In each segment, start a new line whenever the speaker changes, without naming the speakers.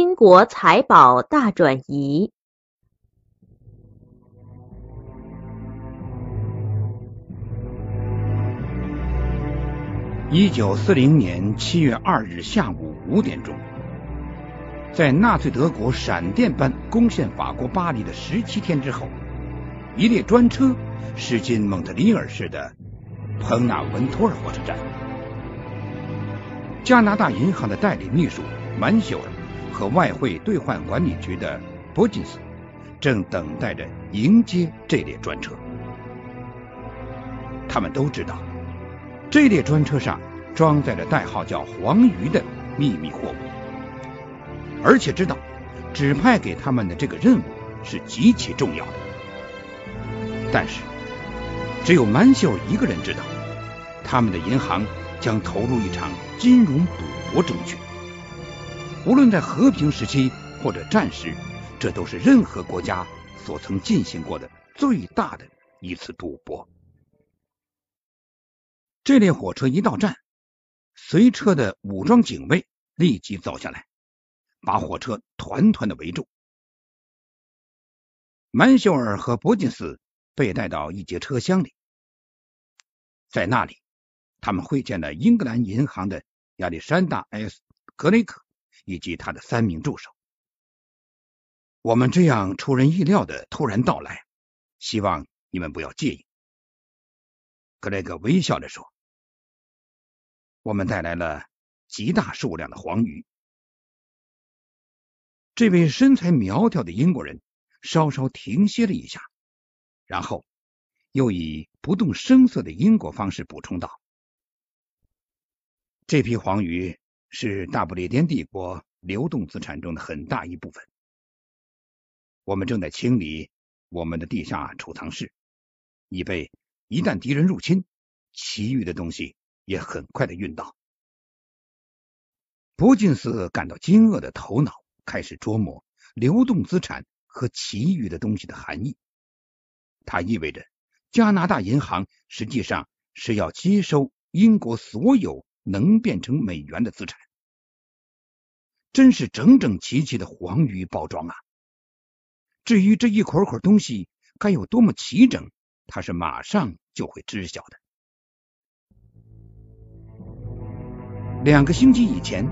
英国财宝大转移。
一九四零年七月二日下午五点钟，在纳粹德国闪电般攻陷法国巴黎的十七天之后，一列专车驶进蒙特利尔市的彭纳文托尔火车站。加拿大银行的代理秘书曼修尔和外汇兑换管理局的伯金斯正等待着迎接这列专车。他们都知道。这列专车上装载着代号叫“黄鱼”的秘密货物，而且知道指派给他们的这个任务是极其重要的。但是，只有曼秀一个人知道，他们的银行将投入一场金融赌博争取。无论在和平时期或者战时，这都是任何国家所曾进行过的最大的一次赌博。这列火车一到站，随车的武装警卫立即走下来，把火车团团的围住。曼秀尔和伯金斯被带到一节车厢里，在那里，他们会见了英格兰银行的亚历山大 ·S· 格雷克以及他的三名助手。我们这样出人意料的突然到来，希望你们不要介意。格雷格微笑着说：“我们带来了极大数量的黄鱼。”这位身材苗条的英国人稍稍停歇了一下，然后又以不动声色的英国方式补充道：“这批黄鱼是大不列颠帝国流动资产中的很大一部分。我们正在清理我们的地下储藏室，以备。”一旦敌人入侵，其余的东西也很快的运到。伯金斯感到惊愕的头脑开始琢磨流动资产和其余的东西的含义。它意味着加拿大银行实际上是要接收英国所有能变成美元的资产。真是整整齐齐的黄鱼包装啊！至于这一捆捆东西该有多么齐整，他是马上。就会知晓的。两个星期以前，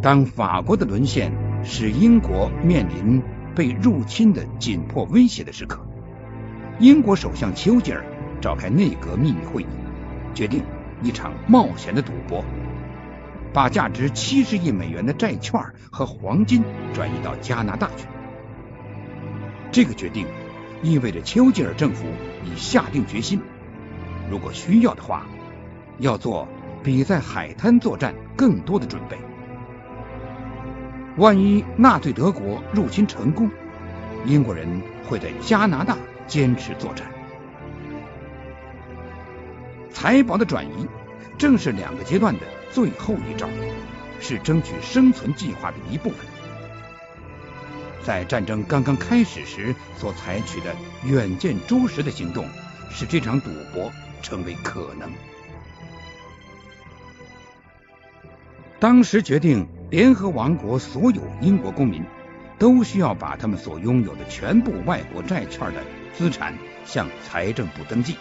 当法国的沦陷使英国面临被入侵的紧迫威胁的时刻，英国首相丘吉尔召开内阁秘密会议，决定一场冒险的赌博，把价值七十亿美元的债券和黄金转移到加拿大去。这个决定。意味着丘吉尔政府已下定决心，如果需要的话，要做比在海滩作战更多的准备。万一纳粹德国入侵成功，英国人会在加拿大坚持作战。财宝的转移正是两个阶段的最后一招，是争取生存计划的一部分。在战争刚刚开始时所采取的远见卓识的行动，使这场赌博成为可能。当时决定，联合王国所有英国公民都需要把他们所拥有的全部外国债券的资产向财政部登记。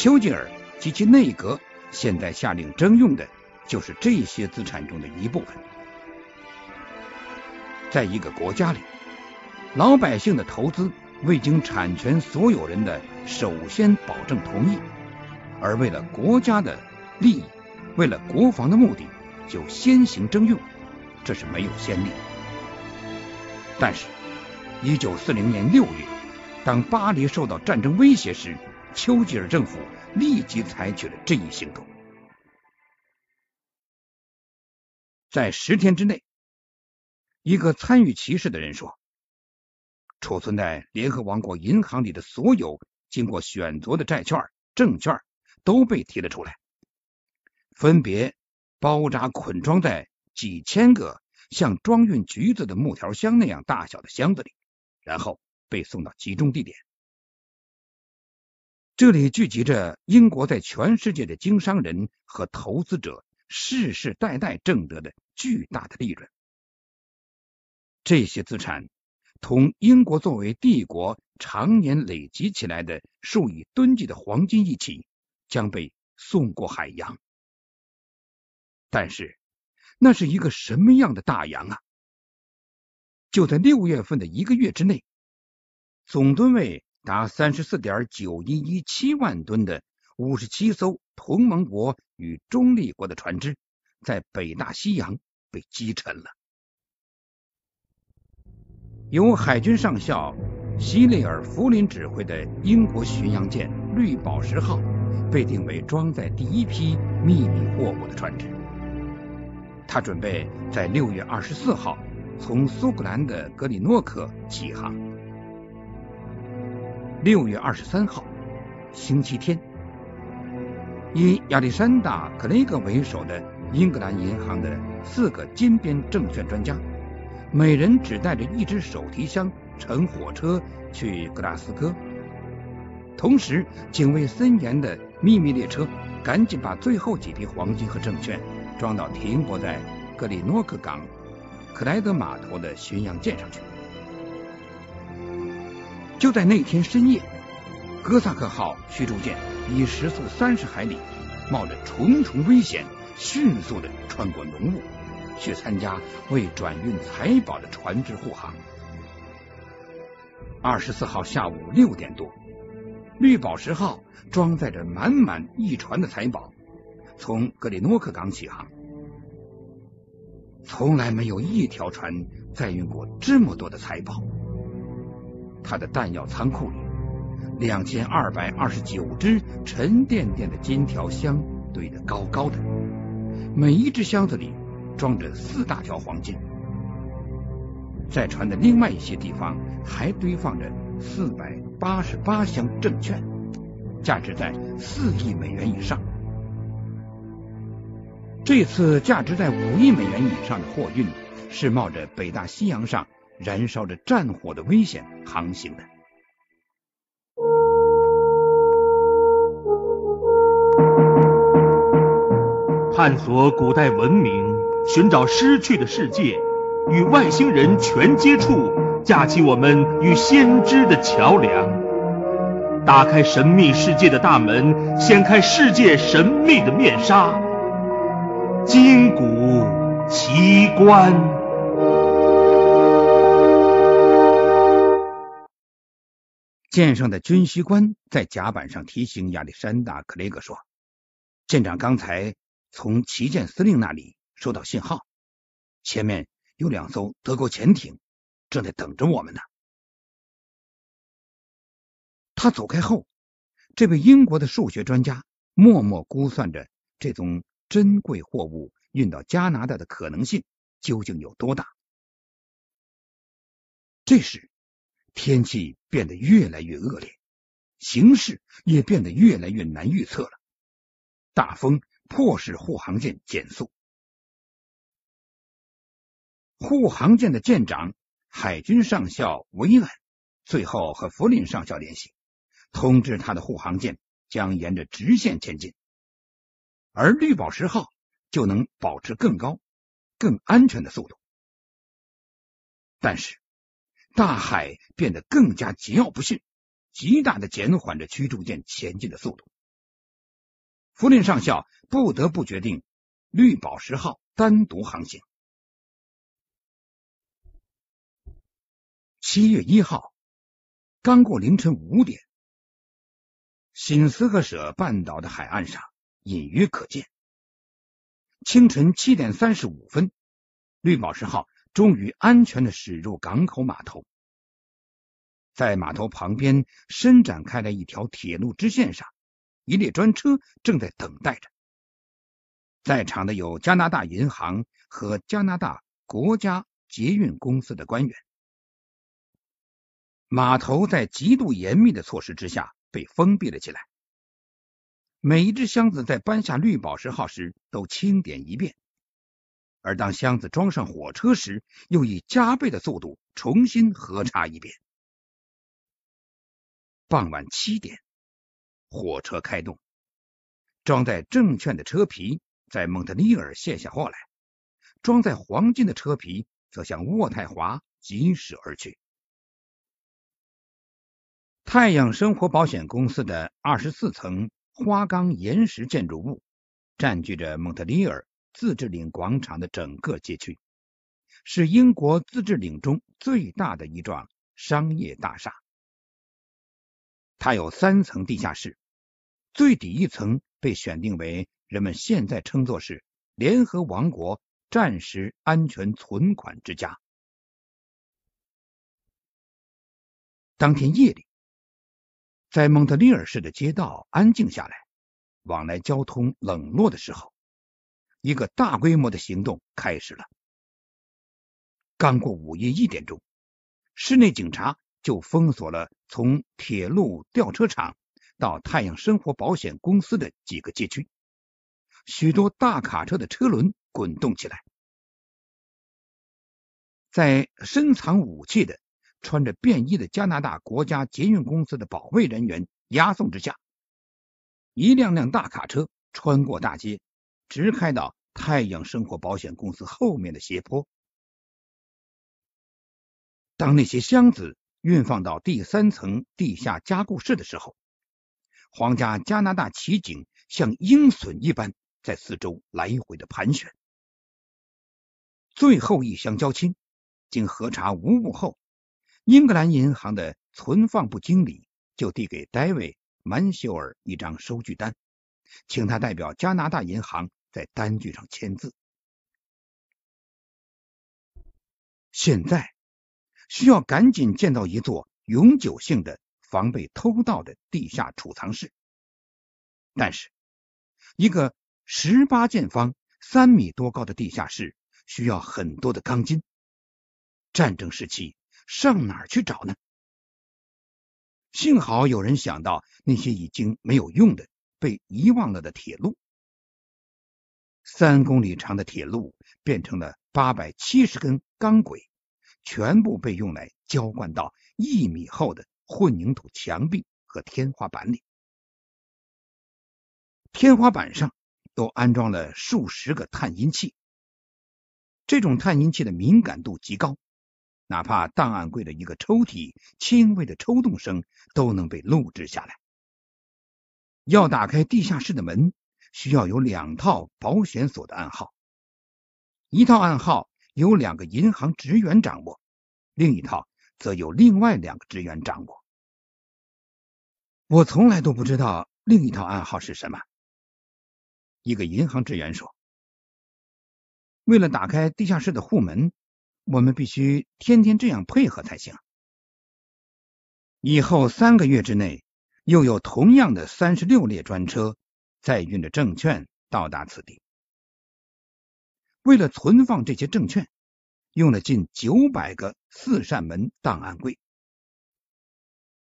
丘吉尔及其内阁现在下令征用的就是这些资产中的一部分。在一个国家里，老百姓的投资未经产权所有人的首先保证同意，而为了国家的利益，为了国防的目的，就先行征用，这是没有先例。但是，一九四零年六月，当巴黎受到战争威胁时，丘吉尔政府立即采取了这一行动，在十天之内。一个参与歧视的人说：“储存在联合王国银行里的所有经过选择的债券、证券都被提了出来，分别包扎捆装在几千个像装运橘子的木条箱那样大小的箱子里，然后被送到集中地点。这里聚集着英国在全世界的经商人和投资者，世世代代挣得的巨大的利润。这些资产同英国作为帝国常年累积起来的数以吨计的黄金一起，将被送过海洋。但是，那是一个什么样的大洋啊！就在六月份的一个月之内，总吨位达三十四点九一一七万吨的五十七艘同盟国与中立国的船只，在北大西洋被击沉了。由海军上校希内尔·弗林指挥的英国巡洋舰“绿宝石号”被定为装载第一批秘密货物的船只。他准备在六月二十四号从苏格兰的格里诺克起航。六月二十三号，星期天，以亚历山大·克雷格为首的英格兰银行的四个金边证券专家，每人只带着一只手提箱，乘火车去格拉斯哥。同时，警卫森严的秘密列车赶紧把最后几批黄金和证券。装到停泊在格里诺克港克莱德码头的巡洋舰上去。就在那天深夜，哥萨克号驱逐舰以时速三十海里，冒着重重危险，迅速的穿过浓雾，去参加为转运财宝的船只护航。二十四号下午六点多，绿宝石号装载着满满一船的财宝。从格里诺克港起航，从来没有一条船载运过这么多的财宝。他的弹药仓库里，两千二百二十九只沉甸甸的金条箱堆得高高的，每一只箱子里装着四大条黄金。在船的另外一些地方，还堆放着四百八十八箱证券，价值在四亿美元以上。这次价值在五亿美元以上的货运，是冒着北大西洋上燃烧着战火的危险航行的。
探索古代文明，寻找失去的世界，与外星人全接触，架起我们与先知的桥梁，打开神秘世界的大门，掀开世界神秘的面纱。金谷奇观。
舰上的军需官在甲板上提醒亚历山大·克雷格说：“舰长刚才从旗舰司令那里收到信号，前面有两艘德国潜艇正在等着我们呢。”他走开后，这位英国的数学专家默默估算着这种。珍贵货物运到加拿大的可能性究竟有多大？这时，天气变得越来越恶劣，形势也变得越来越难预测了。大风迫使护航舰减速。护航舰的舰长海军上校维恩最后和弗林上校联系，通知他的护航舰将沿着直线前进。而绿宝石号就能保持更高、更安全的速度，但是大海变得更加桀骜不驯，极大的减缓着驱逐舰前进的速度。福林上校不得不决定绿宝石号单独航行。七月一号，刚过凌晨五点，新斯赫舍半岛的海岸上。隐约可见。清晨七点三十五分，绿宝石号终于安全的驶入港口码头。在码头旁边伸展开来一条铁路支线上，一列专车正在等待着。在场的有加拿大银行和加拿大国家捷运公司的官员。码头在极度严密的措施之下被封闭了起来。每一只箱子在搬下绿宝石号时都清点一遍，而当箱子装上火车时，又以加倍的速度重新核查一遍。傍晚七点，火车开动，装载证券的车皮在蒙特利尔卸下货来，装载黄金的车皮则向渥太华疾驶而去。太阳生活保险公司的二十四层花岗岩石建筑物占据着蒙特利尔自治领广场的整个街区，是英国自治领中最大的一幢商业大厦。它有三层地下室，最底一层被选定为人们现在称作是联合王国战时安全存款之家。当天夜里，在蒙特利尔市的街道安静下来，往来交通冷落的时候，一个大规模的行动开始了。刚过午夜一点钟，市内警察。就封锁了从铁路吊车厂到太阳生活保险公司的几个街区，许多大卡车的车轮滚动起来，在深藏武器的、穿着便衣的加拿大国家捷运公司的保卫人员押送之下，一辆辆大卡车穿过大街，直开到太阳生活保险公司后面的斜坡。当那些箱子。运放到第三层地下加固室的时候，皇家加拿大骑警像鹰隼一般在四周来回的盘旋。最后一箱交清，经核查无误后，英格兰银行的存放部经理就递给戴维·曼修尔一张收据单，请他代表加拿大银行在单据上签字。现在。需要赶紧建造一座永久性的防备偷盗的地下储藏室，但是一个十八见方、三米多高的地下室需要很多的钢筋，战争时期上哪儿去找呢？幸好有人想到那些已经没有用的、被遗忘了的铁路，三公里长的铁路变成了八百七十根钢轨。全部被用来浇灌到一米厚的混凝土墙壁和天花板里，天花板上都安装了数十个探音器。这种探音器的敏感度极高，哪怕档案柜的一个抽屉轻微的抽动声都能被录制下来。要打开地下室的门，需要有两套保险锁的暗号，一套暗号。由两个银行职员掌握，另一套则由另外两个职员掌握。我从来都不知道另一套暗号是什么。一个银行职员说：“为了打开地下室的户门，我们必须天天这样配合才行。”以后三个月之内，又有同样的三十六列专车载运着证券到达此地。为了存放这些证券，用了近九百个四扇门档案柜。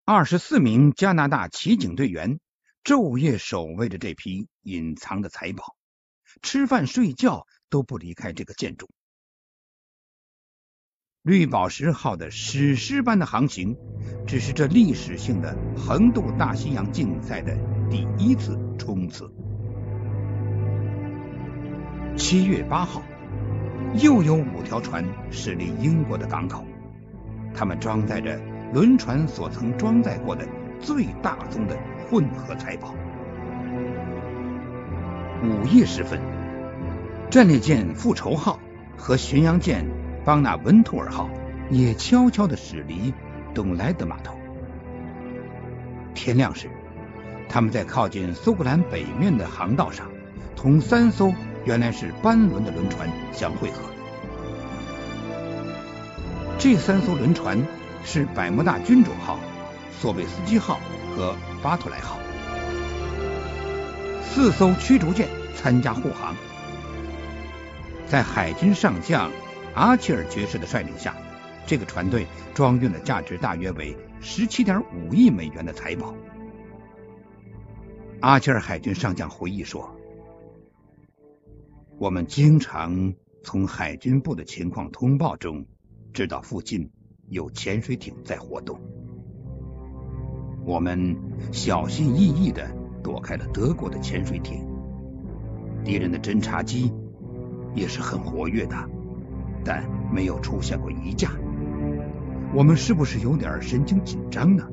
二十四名加拿大骑警队员昼夜守卫着这批隐藏的财宝，吃饭睡觉都不离开这个建筑。绿宝石号的史诗般的航行，只是这历史性的横渡大西洋竞赛的第一次冲刺。七月八号，又有五条船驶离英国的港口，他们装载着轮船所曾装载过的最大宗的混合财宝。午夜时分，战列舰复仇号和巡洋舰邦纳文图尔号也悄悄的驶离东莱德码头。天亮时，他们在靠近苏格兰北面的航道上，同三艘。原来是班轮的轮船相汇合。这三艘轮船是百慕大君主号、索贝斯基号和巴托莱号。四艘驱逐舰参加护航，在海军上将阿切尔爵士的率领下，这个船队装运了价值大约为十七点五亿美元的财宝。阿切尔海军上将回忆说。我们经常从海军部的情况通报中知道附近有潜水艇在活动。我们小心翼翼的躲开了德国的潜水艇，敌人的侦察机也是很活跃的，但没有出现过一架。我们是不是有点神经紧张呢？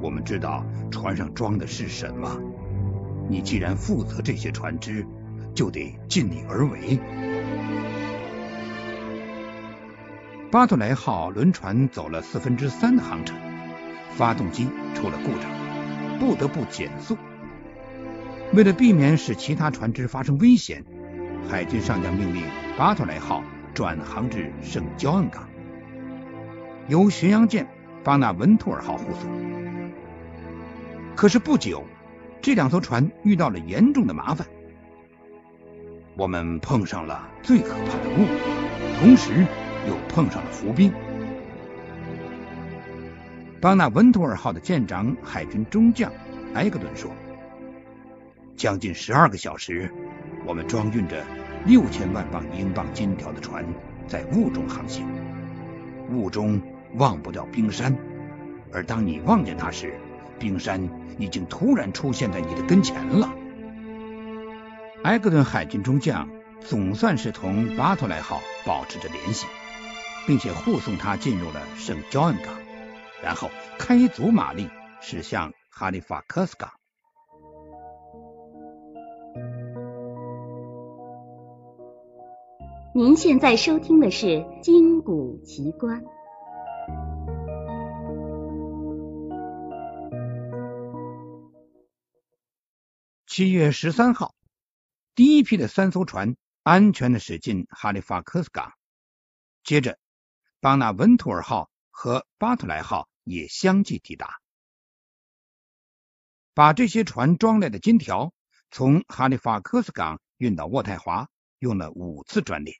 我们知道船上装的是什么。你既然负责这些船只，就得尽力而为。巴特莱号轮船走了四分之三的航程，发动机出了故障，不得不减速。为了避免使其他船只发生危险，海军上将命令巴特莱号转航至圣焦恩港，由巡洋舰巴纳文图尔号护送。可是不久，这两艘船遇到了严重的麻烦，我们碰上了最可怕的雾，同时又碰上了伏兵。巴纳文图尔号的舰长海军中将埃格顿说。将近十二个小时，我们装运着六千万磅英镑金条的船在雾中航行，雾中忘不掉冰山，而当你望见它时，冰山已经突然出现在你的跟前了。埃格顿海军中将总算是同巴托莱号保持着联系，并且护送他进入了圣焦恩港，然后开足马力驶向哈利法克斯港。
您现在收听的是《金谷奇观》。
七月十三号，第一批的三艘船安全的驶进哈利法克斯港，接着巴纳文图尔号和巴特莱号也相继抵达。把这些船装来的金条从哈利法克斯港运到渥太华，用了五次专列。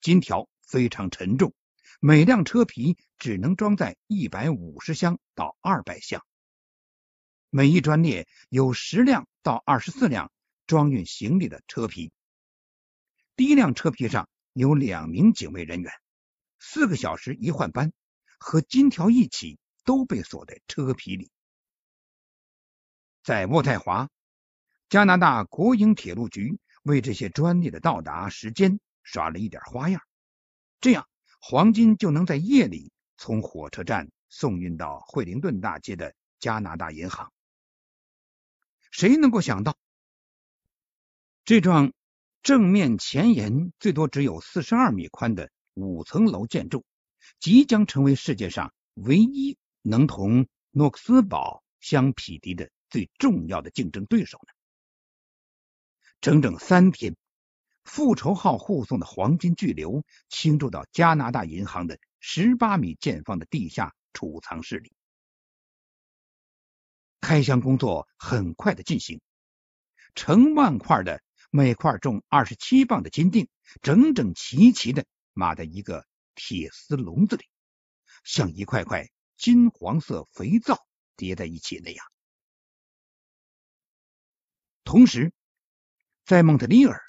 金条非常沉重，每辆车皮只能装载一百五十箱到二百箱。每一专列有十辆到二十四辆装运行李的车皮。第一辆车皮上有两名警卫人员，四个小时一换班，和金条一起都被锁在车皮里。在渥太华，加拿大国营铁路局为这些专列的到达时间。耍了一点花样，这样黄金就能在夜里从火车站送运到惠灵顿大街的加拿大银行。谁能够想到，这幢正面前沿最多只有四十二米宽的五层楼建筑，即将成为世界上唯一能同诺克斯堡相匹敌的最重要的竞争对手呢？整整三天。复仇号护送的黄金巨流倾注到加拿大银行的十八米见方的地下储藏室里。开箱工作很快的进行，成万块的每块重二十七磅的金锭，整整齐齐的码在一个铁丝笼子里，像一块块金黄色肥皂叠在一起那样。同时，在蒙特利尔。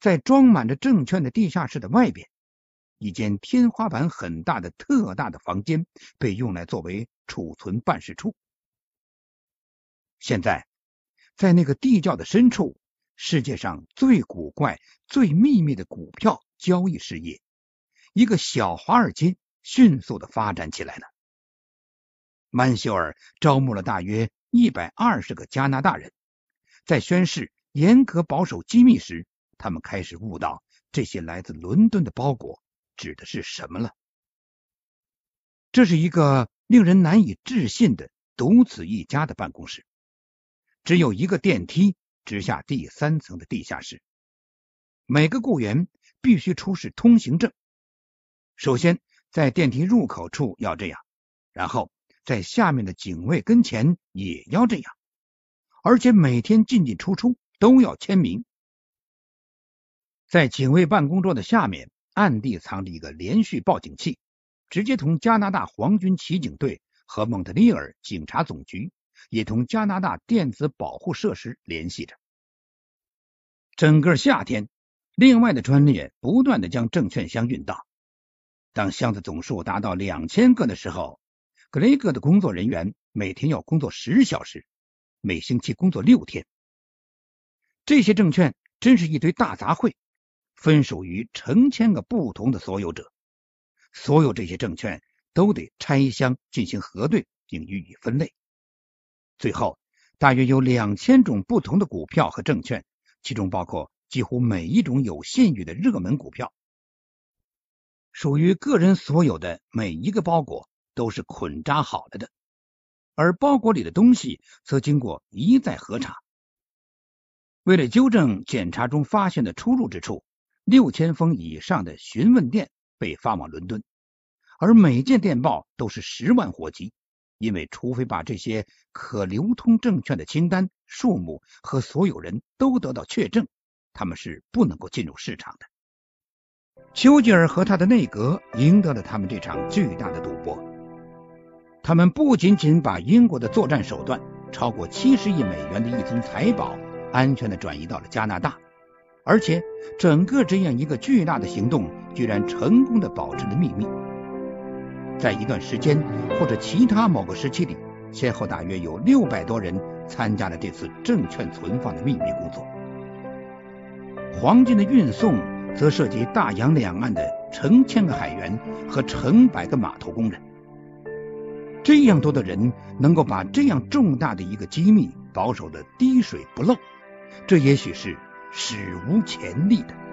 在装满着证券的地下室的外边，一间天花板很大的特大的房间被用来作为储存办事处。现在，在那个地窖的深处，世界上最古怪、最秘密的股票交易事业——一个小华尔街迅速的发展起来了。曼秀尔招募了大约一百二十个加拿大人，在宣誓严格保守机密时。他们开始悟到，这些来自伦敦的包裹指的是什么了。这是一个令人难以置信的独此一家的办公室，只有一个电梯直下第三层的地下室。每个雇员必须出示通行证，首先在电梯入口处要这样，然后在下面的警卫跟前也要这样，而且每天进进出出都要签名。在警卫办公桌的下面，暗地藏着一个连续报警器，直接同加拿大皇军骑警队和蒙特利尔警察总局，也同加拿大电子保护设施联系着。整个夏天，另外的专列不断的将证券箱运到。当箱子总数达到两千个的时候，格雷格的工作人员每天要工作十小时，每星期工作六天。这些证券。真是一堆大杂烩，分属于成千个不同的所有者。所有这些证券都得拆箱进行核对，并予以分类。最后，大约有两千种不同的股票和证券，其中包括几乎每一种有信誉的热门股票。属于个人所有的每一个包裹都是捆扎好了的，而包裹里的东西则经过一再核查。为了纠正检查中发现的出入之处，六千封以上的询问电被发往伦敦，而每件电报都是十万火急，因为除非把这些可流通证券的清单、数目和所有人都得到确证，他们是不能够进入市场的。丘吉尔和他的内阁赢得了他们这场巨大的赌博。他们不仅仅把英国的作战手段超过七十亿美元的一宗财宝安全的转移到了加拿大，而且整个这样一个巨大的行动居然成功的保持了秘密。在一段时间或者其他某个时期里，先后大约有六百多人参加了这次证券存放的秘密工作。黄金的运送。则涉及大洋两岸的成千个海员和成百个码头工人，这样多的人能够把这样重大的一个机密保守的滴水不漏，这也许是史无前例的。